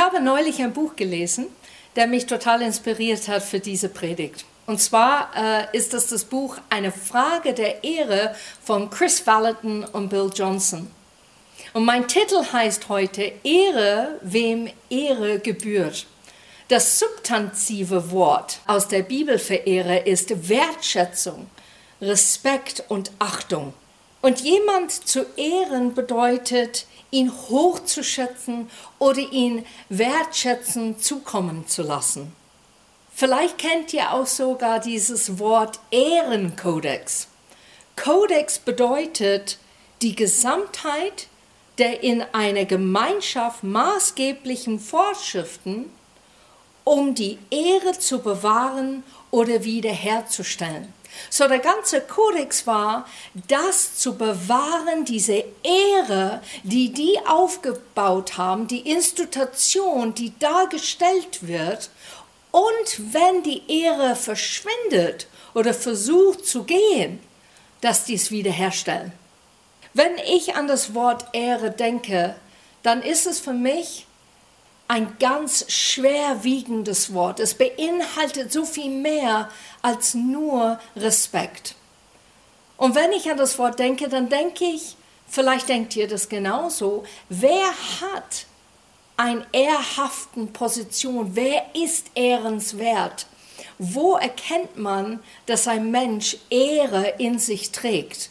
Ich habe neulich ein Buch gelesen, der mich total inspiriert hat für diese Predigt. Und zwar äh, ist das das Buch Eine Frage der Ehre von Chris Valentin und Bill Johnson. Und mein Titel heißt heute Ehre, wem Ehre gebührt. Das substantive Wort aus der Bibel für Ehre ist Wertschätzung, Respekt und Achtung. Und jemand zu ehren bedeutet, ihn hochzuschätzen oder ihn wertschätzen zukommen zu lassen. Vielleicht kennt ihr auch sogar dieses Wort Ehrenkodex. Kodex bedeutet die Gesamtheit der in einer Gemeinschaft maßgeblichen Vorschriften, um die Ehre zu bewahren oder wiederherzustellen. So der ganze Kodex war, das zu bewahren, diese Ehre, die die aufgebaut haben, die Institution, die dargestellt wird. Und wenn die Ehre verschwindet oder versucht zu gehen, dass dies wiederherstellen. Wenn ich an das Wort Ehre denke, dann ist es für mich ein ganz schwerwiegendes Wort. Es beinhaltet so viel mehr als nur Respekt. Und wenn ich an das Wort denke, dann denke ich, vielleicht denkt ihr das genauso, wer hat eine ehrhaften Position? Wer ist ehrenswert? Wo erkennt man, dass ein Mensch Ehre in sich trägt?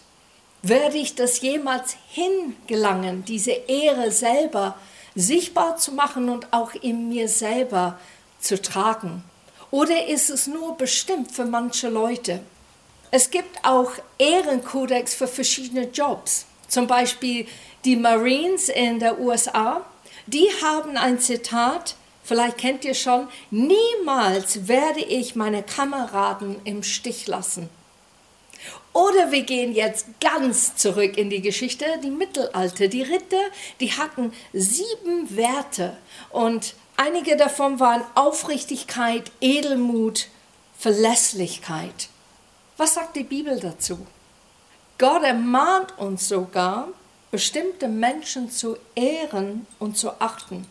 Werde ich das jemals hingelangen, diese Ehre selber sichtbar zu machen und auch in mir selber zu tragen? Oder ist es nur bestimmt für manche Leute? Es gibt auch Ehrenkodex für verschiedene Jobs. Zum Beispiel die Marines in der USA, die haben ein Zitat, vielleicht kennt ihr schon, niemals werde ich meine Kameraden im Stich lassen. Oder wir gehen jetzt ganz zurück in die Geschichte, die Mittelalter. Die Ritter, die hatten sieben Werte und einige davon waren Aufrichtigkeit, Edelmut, Verlässlichkeit. Was sagt die Bibel dazu? Gott ermahnt uns sogar, bestimmte Menschen zu ehren und zu achten.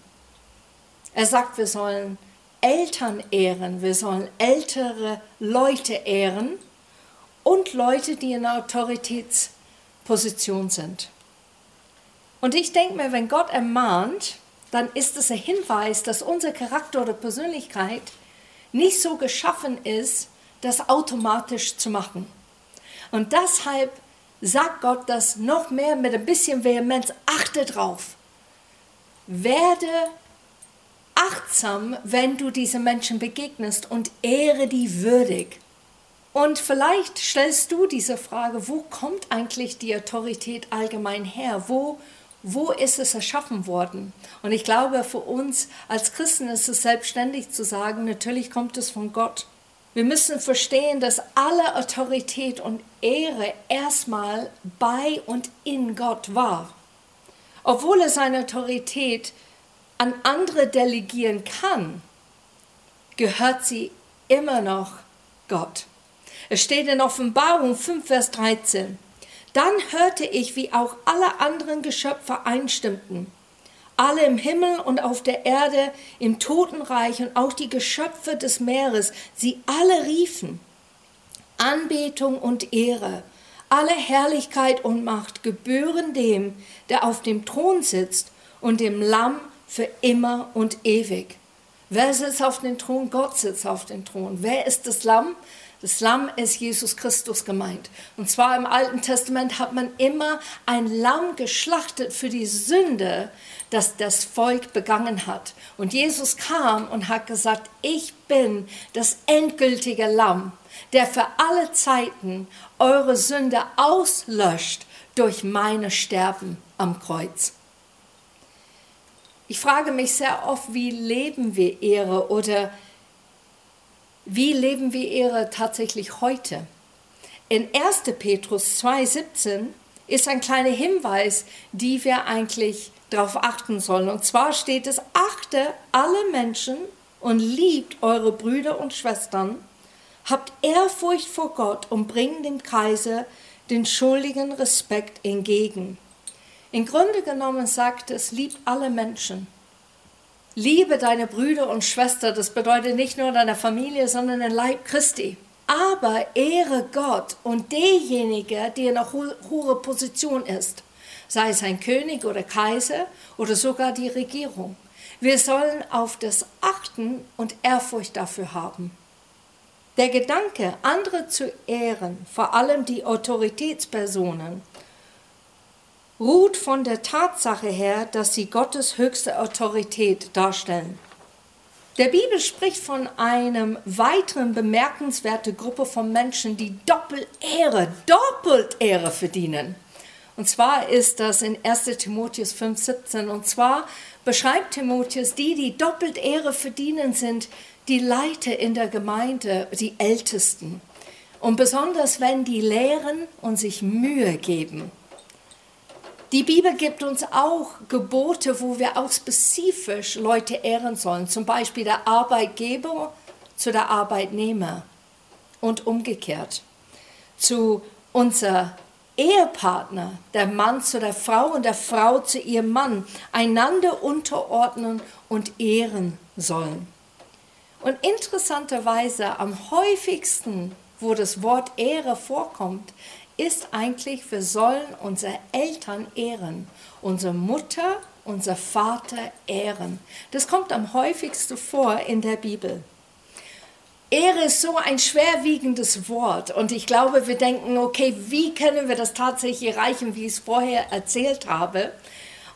Er sagt, wir sollen Eltern ehren, wir sollen ältere Leute ehren und Leute, die in Autoritätsposition sind. Und ich denke mir, wenn Gott ermahnt, dann ist es ein Hinweis, dass unser Charakter oder Persönlichkeit nicht so geschaffen ist, das automatisch zu machen. Und deshalb sagt Gott das noch mehr mit ein bisschen Vehemenz, achte drauf. Werde achtsam, wenn du diesen Menschen begegnest und ehre die würdig. Und vielleicht stellst du diese Frage, wo kommt eigentlich die Autorität allgemein her? Wo, wo ist es erschaffen worden? Und ich glaube, für uns als Christen ist es selbstständig zu sagen, natürlich kommt es von Gott. Wir müssen verstehen, dass alle Autorität und Ehre erstmal bei und in Gott war. Obwohl er seine Autorität an andere delegieren kann, gehört sie immer noch Gott. Es steht in Offenbarung 5, Vers 13. Dann hörte ich, wie auch alle anderen Geschöpfe einstimmten. Alle im Himmel und auf der Erde, im Totenreich und auch die Geschöpfe des Meeres, sie alle riefen. Anbetung und Ehre, alle Herrlichkeit und Macht gebühren dem, der auf dem Thron sitzt und dem Lamm für immer und ewig. Wer sitzt auf dem Thron? Gott sitzt auf dem Thron. Wer ist das Lamm? Das Lamm ist Jesus Christus gemeint. Und zwar im Alten Testament hat man immer ein Lamm geschlachtet für die Sünde, das das Volk begangen hat. Und Jesus kam und hat gesagt, ich bin das endgültige Lamm, der für alle Zeiten eure Sünde auslöscht durch meine Sterben am Kreuz. Ich frage mich sehr oft, wie leben wir Ehre oder wie leben wir Ehre tatsächlich heute? In 1. Petrus 2,17 ist ein kleiner Hinweis, die wir eigentlich darauf achten sollen. Und zwar steht es, achte alle Menschen und liebt eure Brüder und Schwestern, habt Ehrfurcht vor Gott und bringt dem Kaiser den schuldigen Respekt entgegen. Im Grunde genommen sagt es, liebt alle Menschen. Liebe deine Brüder und Schwestern, das bedeutet nicht nur deine Familie, sondern den Leib Christi. Aber ehre Gott und derjenige, der in einer hohen Position ist, sei es ein König oder Kaiser oder sogar die Regierung. Wir sollen auf das achten und Ehrfurcht dafür haben. Der Gedanke, andere zu ehren, vor allem die Autoritätspersonen, ruht von der Tatsache her, dass sie Gottes höchste Autorität darstellen. Der Bibel spricht von einem weiteren bemerkenswerten Gruppe von Menschen, die doppelt Ehre, doppelt Ehre verdienen. Und zwar ist das in 1 Timotheus 5,17. Und zwar beschreibt Timotheus, die, die doppelt Ehre verdienen, sind die Leiter in der Gemeinde, die Ältesten. Und besonders wenn die lehren und sich Mühe geben. Die Bibel gibt uns auch Gebote, wo wir auch spezifisch Leute ehren sollen. Zum Beispiel der Arbeitgeber zu der Arbeitnehmer und umgekehrt. Zu unser Ehepartner, der Mann zu der Frau und der Frau zu ihrem Mann, einander unterordnen und ehren sollen. Und interessanterweise am häufigsten, wo das Wort Ehre vorkommt, ist eigentlich, wir sollen unsere Eltern ehren, unsere Mutter, unser Vater ehren. Das kommt am häufigsten vor in der Bibel. Ehre ist so ein schwerwiegendes Wort und ich glaube, wir denken, okay, wie können wir das tatsächlich erreichen, wie ich es vorher erzählt habe.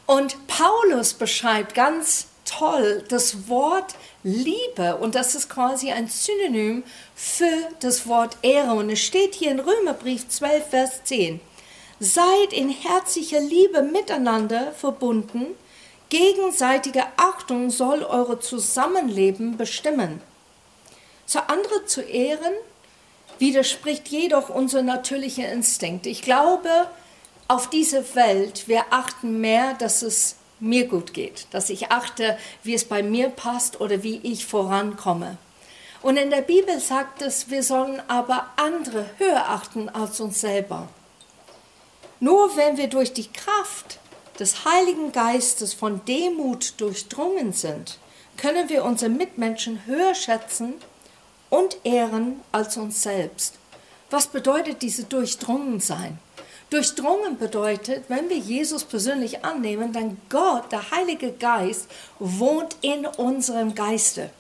Und Paulus beschreibt ganz toll das Wort Liebe und das ist quasi ein Synonym für das Wort Ehre und es steht hier in Römerbrief 12, Vers 10. Seid in herzlicher Liebe miteinander verbunden, gegenseitige Achtung soll eure Zusammenleben bestimmen. Zu andere zu ehren, widerspricht jedoch unser natürlicher Instinkt. Ich glaube, auf dieser Welt, wir achten mehr, dass es mir gut geht, dass ich achte, wie es bei mir passt oder wie ich vorankomme. Und in der Bibel sagt es, wir sollen aber andere höher achten als uns selber. Nur wenn wir durch die Kraft des Heiligen Geistes von Demut durchdrungen sind, können wir unsere Mitmenschen höher schätzen und ehren als uns selbst. Was bedeutet diese durchdrungen sein? Durchdrungen bedeutet, wenn wir Jesus persönlich annehmen, dann Gott, der Heilige Geist, wohnt in unserem Geiste.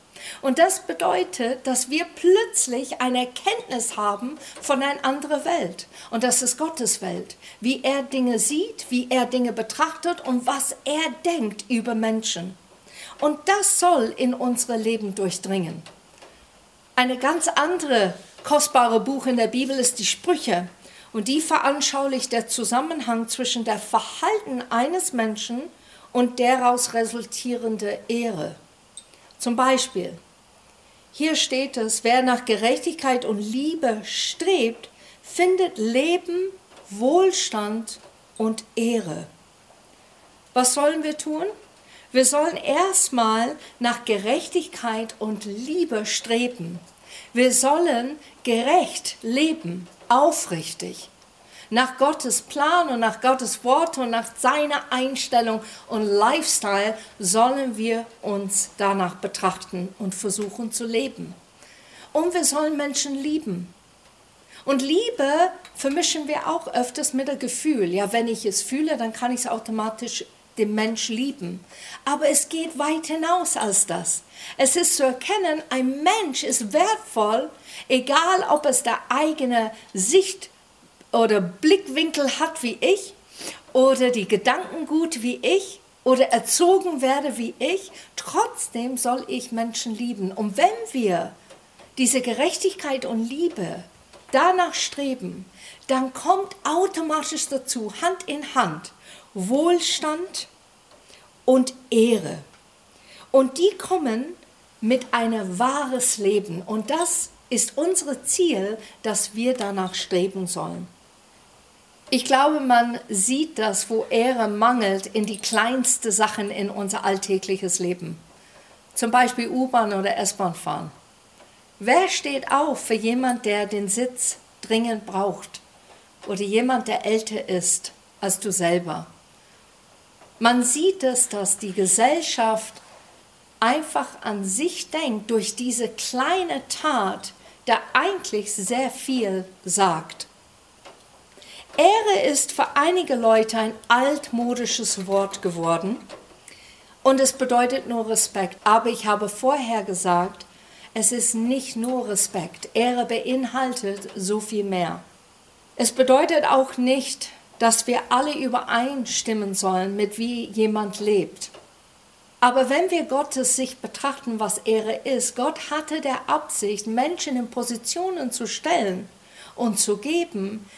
Und das bedeutet, dass wir plötzlich eine Erkenntnis haben von einer anderen Welt. Und das ist Gottes Welt. Wie er Dinge sieht, wie er Dinge betrachtet und was er denkt über Menschen. Und das soll in unser Leben durchdringen. Eine ganz andere kostbare Buch in der Bibel ist die Sprüche. Und die veranschaulicht der Zusammenhang zwischen der Verhalten eines Menschen und daraus resultierende Ehre. Zum Beispiel, hier steht es, wer nach Gerechtigkeit und Liebe strebt, findet Leben, Wohlstand und Ehre. Was sollen wir tun? Wir sollen erstmal nach Gerechtigkeit und Liebe streben. Wir sollen gerecht leben, aufrichtig. Nach Gottes Plan und nach Gottes Wort und nach seiner Einstellung und Lifestyle sollen wir uns danach betrachten und versuchen zu leben. Und wir sollen Menschen lieben. Und Liebe vermischen wir auch öfters mit dem Gefühl. Ja, wenn ich es fühle, dann kann ich es automatisch den Mensch lieben. Aber es geht weit hinaus als das. Es ist zu erkennen, ein Mensch ist wertvoll, egal ob es der eigene Sicht oder Blickwinkel hat wie ich oder die Gedanken gut wie ich oder erzogen werde wie ich, trotzdem soll ich Menschen lieben. Und wenn wir diese Gerechtigkeit und Liebe danach streben, dann kommt automatisch dazu, Hand in Hand, Wohlstand und Ehre. Und die kommen mit einem wahres Leben. Und das ist unser Ziel, dass wir danach streben sollen. Ich glaube, man sieht das, wo Ehre mangelt, in die kleinsten Sachen in unser alltägliches Leben. Zum Beispiel U-Bahn oder S-Bahn fahren. Wer steht auf für jemand, der den Sitz dringend braucht? Oder jemand, der älter ist als du selber? Man sieht es, dass die Gesellschaft einfach an sich denkt durch diese kleine Tat, der eigentlich sehr viel sagt. Ehre ist für einige Leute ein altmodisches Wort geworden und es bedeutet nur Respekt. Aber ich habe vorher gesagt, es ist nicht nur Respekt. Ehre beinhaltet so viel mehr. Es bedeutet auch nicht, dass wir alle übereinstimmen sollen mit wie jemand lebt. Aber wenn wir Gottes Sicht betrachten, was Ehre ist, Gott hatte der Absicht, Menschen in Positionen zu stellen und zu geben,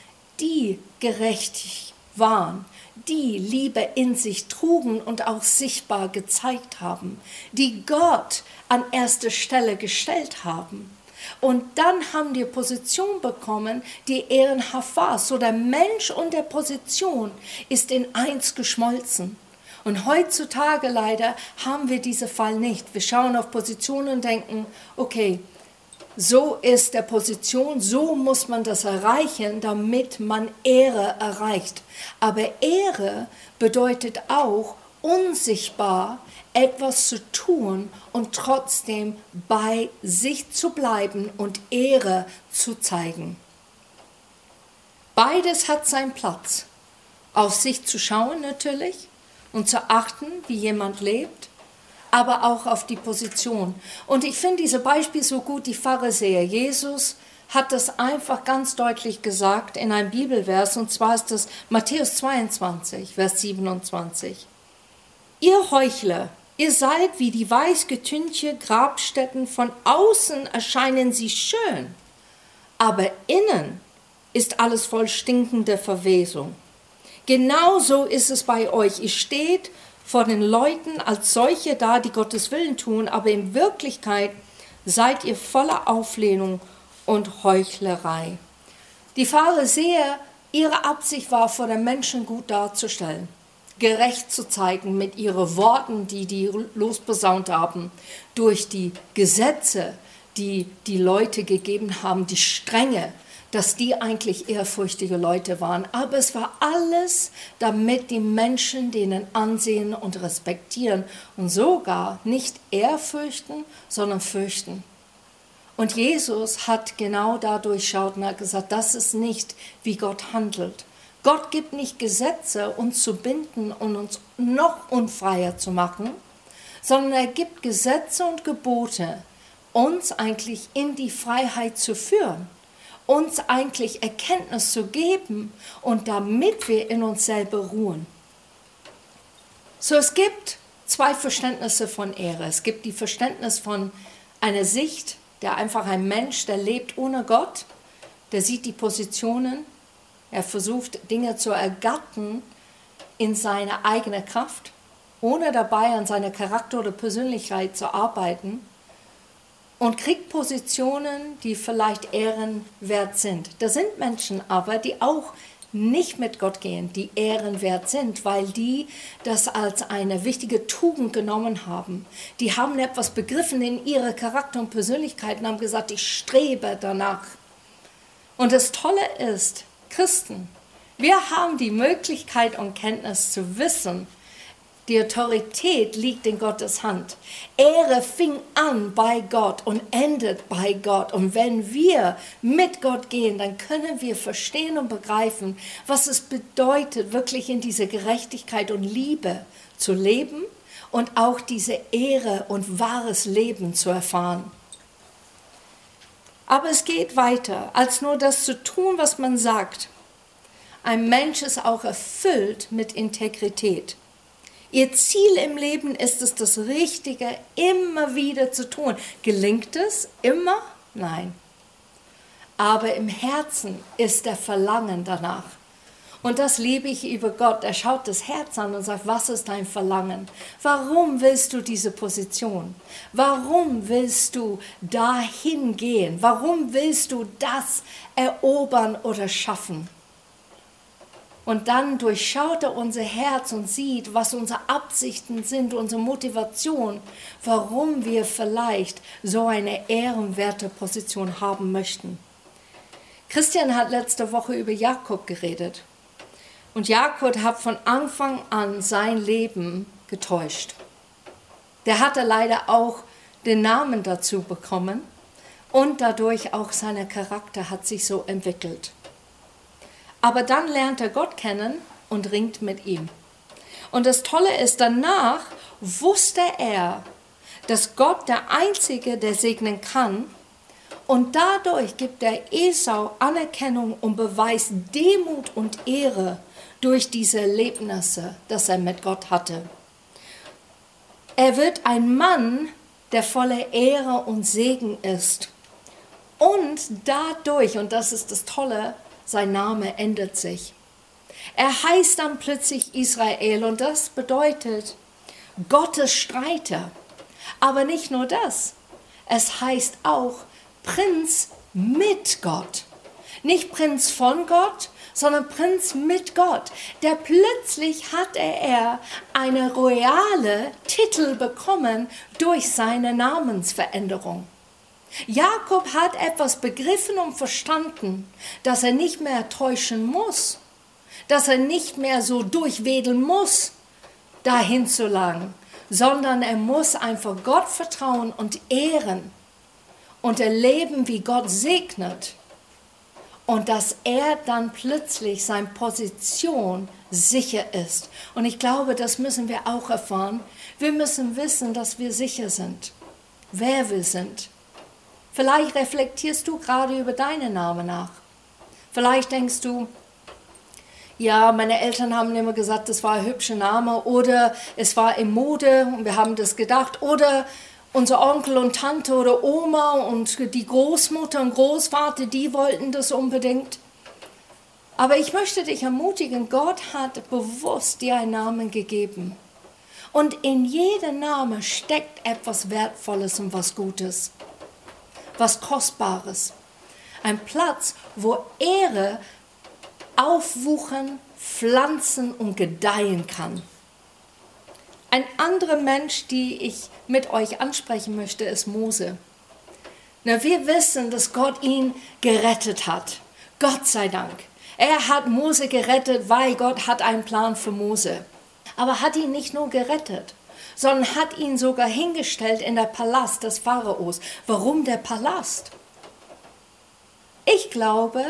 die gerecht waren, die Liebe in sich trugen und auch sichtbar gezeigt haben, die Gott an erste Stelle gestellt haben. Und dann haben die Position bekommen, die ehrenhaft war. So der Mensch und der Position ist in eins geschmolzen. Und heutzutage leider haben wir diesen Fall nicht. Wir schauen auf Positionen und denken, okay, so ist der Position, so muss man das erreichen, damit man Ehre erreicht. Aber Ehre bedeutet auch, unsichtbar etwas zu tun und trotzdem bei sich zu bleiben und Ehre zu zeigen. Beides hat seinen Platz. Auf sich zu schauen natürlich und zu achten, wie jemand lebt, aber auch auf die Position. Und ich finde diese Beispiel so gut, die Pharisäer. Jesus hat das einfach ganz deutlich gesagt in einem Bibelvers, und zwar ist das Matthäus 22, Vers 27. Ihr Heuchler, ihr seid wie die weißgetünchte Grabstätten, von außen erscheinen sie schön, aber innen ist alles voll stinkender Verwesung. Genauso ist es bei euch. Ihr steht vor den Leuten als solche da, die Gottes Willen tun, aber in Wirklichkeit seid ihr voller Auflehnung und Heuchlerei. Die Pharisäer, ihre Absicht war, vor den Menschen gut darzustellen, gerecht zu zeigen mit ihren Worten, die die losbesaunt haben, durch die Gesetze, die die Leute gegeben haben, die Strenge, dass die eigentlich ehrfurchtige Leute waren. Aber es war alles, damit die Menschen denen ansehen und respektieren und sogar nicht ehrfürchten, sondern fürchten. Und Jesus hat genau da durchschaut und hat gesagt, das ist nicht, wie Gott handelt. Gott gibt nicht Gesetze, uns zu binden und uns noch unfreier zu machen, sondern er gibt Gesetze und Gebote, uns eigentlich in die Freiheit zu führen uns eigentlich Erkenntnis zu geben und damit wir in uns selber ruhen. So, es gibt zwei Verständnisse von Ehre. Es gibt die Verständnis von einer Sicht, der einfach ein Mensch, der lebt ohne Gott, der sieht die Positionen, er versucht Dinge zu ergattern in seiner eigenen Kraft, ohne dabei an seiner Charakter oder Persönlichkeit zu arbeiten und kriegt Positionen, die vielleicht ehrenwert sind. Da sind Menschen aber, die auch nicht mit Gott gehen, die ehrenwert sind, weil die das als eine wichtige Tugend genommen haben. Die haben etwas begriffen in ihrer Charakter und Persönlichkeit und haben gesagt, ich strebe danach. Und das Tolle ist, Christen, wir haben die Möglichkeit und Kenntnis zu wissen, die Autorität liegt in Gottes Hand. Ehre fing an bei Gott und endet bei Gott. Und wenn wir mit Gott gehen, dann können wir verstehen und begreifen, was es bedeutet, wirklich in dieser Gerechtigkeit und Liebe zu leben und auch diese Ehre und wahres Leben zu erfahren. Aber es geht weiter, als nur das zu tun, was man sagt. Ein Mensch ist auch erfüllt mit Integrität. Ihr Ziel im Leben ist es, das Richtige immer wieder zu tun. Gelingt es immer? Nein. Aber im Herzen ist der Verlangen danach. Und das liebe ich über Gott. Er schaut das Herz an und sagt, was ist dein Verlangen? Warum willst du diese Position? Warum willst du dahin gehen? Warum willst du das erobern oder schaffen? Und dann durchschaut er unser Herz und sieht, was unsere Absichten sind, unsere Motivation, warum wir vielleicht so eine ehrenwerte Position haben möchten. Christian hat letzte Woche über Jakob geredet. Und Jakob hat von Anfang an sein Leben getäuscht. der hatte leider auch den Namen dazu bekommen und dadurch auch sein Charakter hat sich so entwickelt. Aber dann lernt er Gott kennen und ringt mit ihm. Und das Tolle ist, danach wusste er, dass Gott der Einzige, der segnen kann. Und dadurch gibt er Esau Anerkennung und beweist Demut und Ehre durch diese Erlebnisse, das er mit Gott hatte. Er wird ein Mann, der voller Ehre und Segen ist. Und dadurch, und das ist das Tolle, sein Name ändert sich. Er heißt dann plötzlich Israel und das bedeutet Gottes Streiter. Aber nicht nur das, es heißt auch Prinz mit Gott. Nicht Prinz von Gott, sondern Prinz mit Gott. Der plötzlich hatte er eine royale Titel bekommen durch seine Namensveränderung. Jakob hat etwas begriffen und verstanden, dass er nicht mehr täuschen muss, dass er nicht mehr so durchwedeln muss, dahin zu lang, sondern er muss einfach Gott vertrauen und ehren und erleben, wie Gott segnet und dass er dann plötzlich seine Position sicher ist. Und ich glaube, das müssen wir auch erfahren. Wir müssen wissen, dass wir sicher sind, wer wir sind. Vielleicht reflektierst du gerade über deinen Namen nach. Vielleicht denkst du, ja, meine Eltern haben immer gesagt, das war ein hübscher Name oder es war in Mode und wir haben das gedacht oder unser Onkel und Tante oder Oma und die Großmutter und Großvater, die wollten das unbedingt. Aber ich möchte dich ermutigen, Gott hat bewusst dir einen Namen gegeben. Und in jedem Namen steckt etwas Wertvolles und was Gutes, was Kostbares. Ein Platz, wo Ehre aufwuchern, pflanzen und gedeihen kann. Ein anderer Mensch, die ich mit euch ansprechen möchte, ist Mose. Na, wir wissen, dass Gott ihn gerettet hat. Gott sei Dank. Er hat Mose gerettet, weil Gott hat einen Plan für Mose. Aber hat ihn nicht nur gerettet, sondern hat ihn sogar hingestellt in der Palast des Pharaos. Warum der Palast? Ich glaube,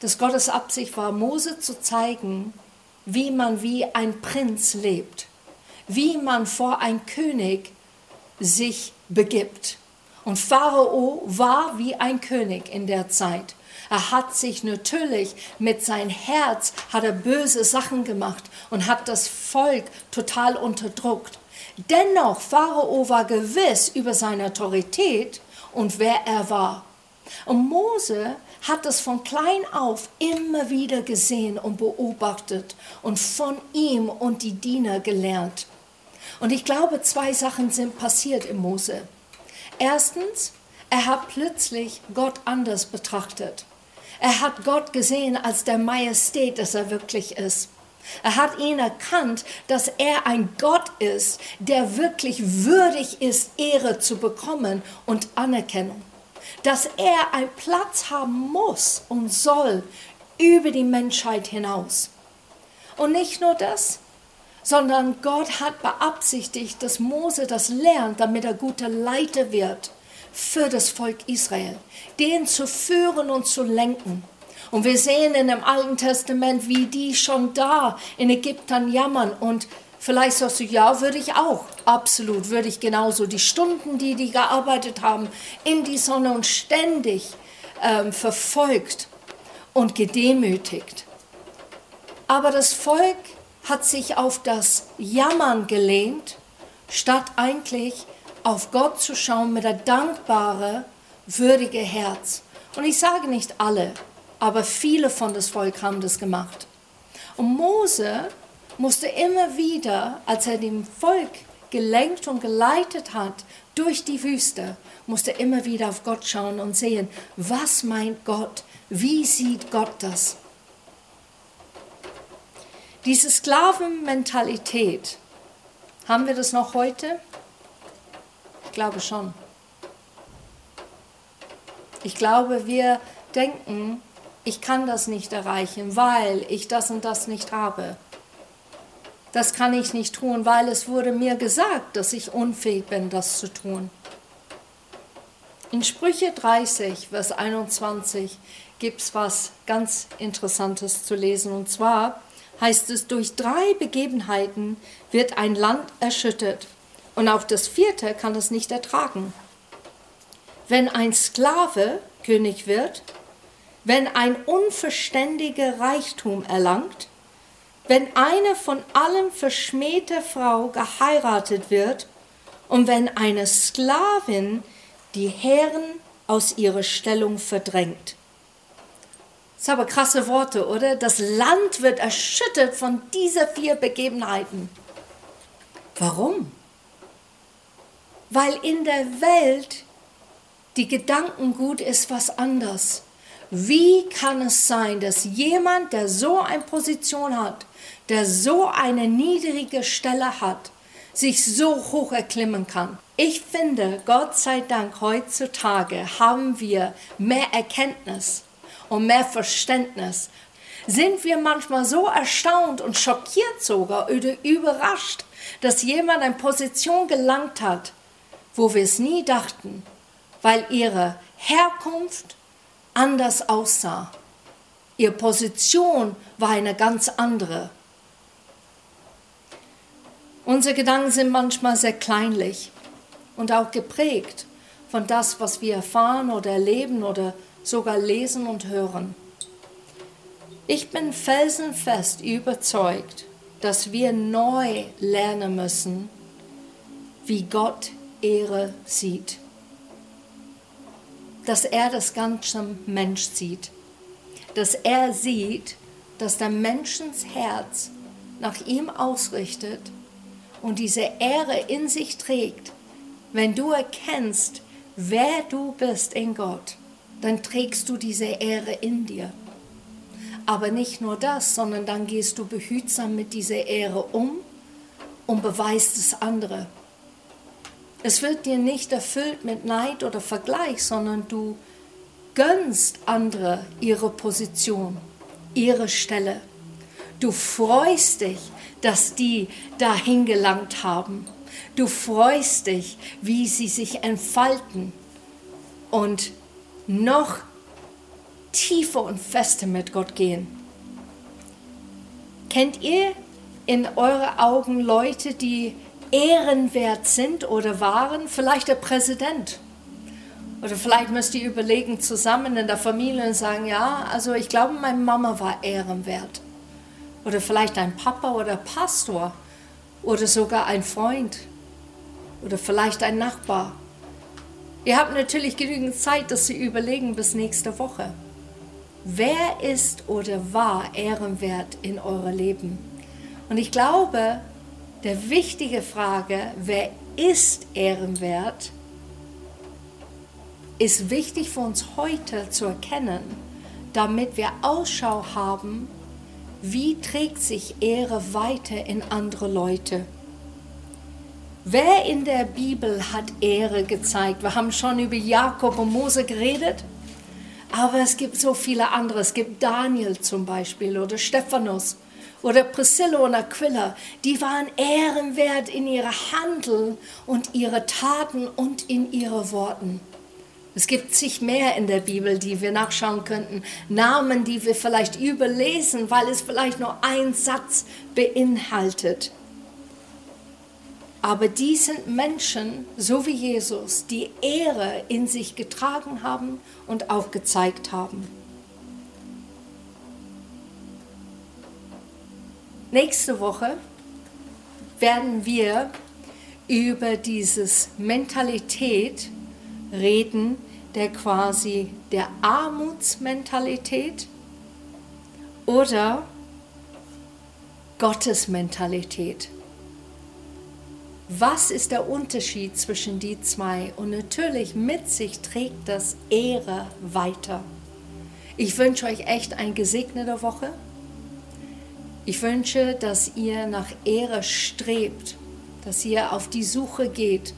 dass Gottes Absicht war, Mose zu zeigen, wie man wie ein Prinz lebt wie man vor ein König sich begibt. Und Pharao war wie ein König in der Zeit. Er hat sich natürlich mit seinem Herz, hat er böse Sachen gemacht und hat das Volk total unterdrückt. Dennoch, Pharao war gewiss über seine Autorität und wer er war. Und Mose hat es von klein auf immer wieder gesehen und beobachtet und von ihm und die Diener gelernt. Und ich glaube, zwei Sachen sind passiert im Mose. Erstens, er hat plötzlich Gott anders betrachtet. Er hat Gott gesehen als der Majestät, das er wirklich ist. Er hat ihn erkannt, dass er ein Gott ist, der wirklich würdig ist, Ehre zu bekommen und Anerkennung. Dass er einen Platz haben muss und soll über die Menschheit hinaus. Und nicht nur das, sondern Gott hat beabsichtigt, dass Mose das lernt, damit er guter Leiter wird für das Volk Israel, den zu führen und zu lenken. Und wir sehen in dem Alten Testament, wie die schon da in Ägypten jammern. Und vielleicht sagst du, ja, würde ich auch. Absolut, würde ich genauso. Die Stunden, die die gearbeitet haben, in die Sonne und ständig ähm, verfolgt und gedemütigt. Aber das Volk hat sich auf das Jammern gelehnt, statt eigentlich auf Gott zu schauen mit einem dankbaren, würdigen Herz. Und ich sage nicht alle, aber viele von das Volk haben das gemacht. Und Mose musste immer wieder, als er dem Volk gelenkt und geleitet hat durch die Wüste, musste immer wieder auf Gott schauen und sehen, was meint Gott, wie sieht Gott das. Diese Sklavenmentalität, haben wir das noch heute? Ich glaube schon. Ich glaube, wir denken, ich kann das nicht erreichen, weil ich das und das nicht habe. das kann ich nicht tun, weil es wurde mir gesagt, dass ich unfähig bin, das zu tun. In Sprüche 30, Vers 21 gibt es was ganz Interessantes zu lesen. Und zwar heißt es, durch drei Begebenheiten wird ein Land erschüttert und auch das vierte kann es nicht ertragen. Wenn ein Sklave König wird, wenn ein unverständiger Reichtum erlangt, wenn eine von allem verschmähte Frau geheiratet wird und wenn eine Sklavin die Herren aus ihrer Stellung verdrängt. Das sind aber krasse Worte, oder? Das Land wird erschüttert von diesen vier Begebenheiten. Warum? Weil in der Welt die Gedankengut ist was anderes. Wie kann es sein, dass jemand, der so eine Position hat, der so eine niedrige Stelle hat, sich so hoch erklimmen kann? Ich finde, Gott sei Dank, heutzutage haben wir mehr Erkenntnis und mehr Verständnis. Sind wir manchmal so erstaunt und schockiert sogar oder überrascht, dass jemand eine Position gelangt hat, wo wir es nie dachten, weil ihre Herkunft, anders aussah. Ihre Position war eine ganz andere. Unsere Gedanken sind manchmal sehr kleinlich und auch geprägt von das, was wir erfahren oder erleben oder sogar lesen und hören. Ich bin felsenfest überzeugt, dass wir neu lernen müssen, wie Gott Ehre sieht dass er das ganze Mensch sieht. Dass er sieht, dass der Menschens Herz nach ihm ausrichtet und diese Ehre in sich trägt. Wenn du erkennst, wer du bist in Gott, dann trägst du diese Ehre in dir. Aber nicht nur das, sondern dann gehst du behutsam mit dieser Ehre um und beweist es andere. Es wird dir nicht erfüllt mit Neid oder Vergleich, sondern du gönnst andere ihre Position, ihre Stelle. Du freust dich, dass die dahin gelangt haben. Du freust dich, wie sie sich entfalten und noch tiefer und fester mit Gott gehen. Kennt ihr in euren Augen Leute, die ehrenwert sind oder waren, vielleicht der Präsident. Oder vielleicht müsst ihr überlegen zusammen in der Familie und sagen, ja, also ich glaube, meine Mama war ehrenwert. Oder vielleicht ein Papa oder Pastor oder sogar ein Freund oder vielleicht ein Nachbar. Ihr habt natürlich genügend Zeit, das zu überlegen bis nächste Woche. Wer ist oder war ehrenwert in eurem Leben? Und ich glaube, der wichtige Frage, wer ist ehrenwert, ist wichtig für uns heute zu erkennen, damit wir Ausschau haben, wie trägt sich Ehre weiter in andere Leute. Wer in der Bibel hat Ehre gezeigt? Wir haben schon über Jakob und Mose geredet, aber es gibt so viele andere. Es gibt Daniel zum Beispiel oder Stephanus oder Priscilla und Aquila, die waren ehrenwert in ihrer Handel und ihre Taten und in ihre Worten. Es gibt sich mehr in der Bibel, die wir nachschauen könnten. Namen, die wir vielleicht überlesen, weil es vielleicht nur ein Satz beinhaltet. Aber die sind Menschen, so wie Jesus, die Ehre in sich getragen haben und auch gezeigt haben. Nächste Woche werden wir über dieses Mentalität reden, der quasi der Armutsmentalität oder Gottesmentalität. Was ist der Unterschied zwischen die zwei? Und natürlich mit sich trägt das Ehre weiter. Ich wünsche euch echt eine gesegnete Woche. Ich wünsche, dass ihr nach Ehre strebt, dass ihr auf die Suche geht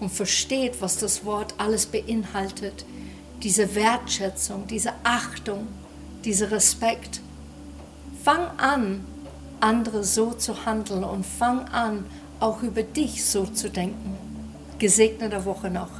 und versteht, was das Wort alles beinhaltet. Diese Wertschätzung, diese Achtung, dieser Respekt. Fang an, andere so zu handeln und fang an, auch über dich so zu denken. Gesegnete Woche noch.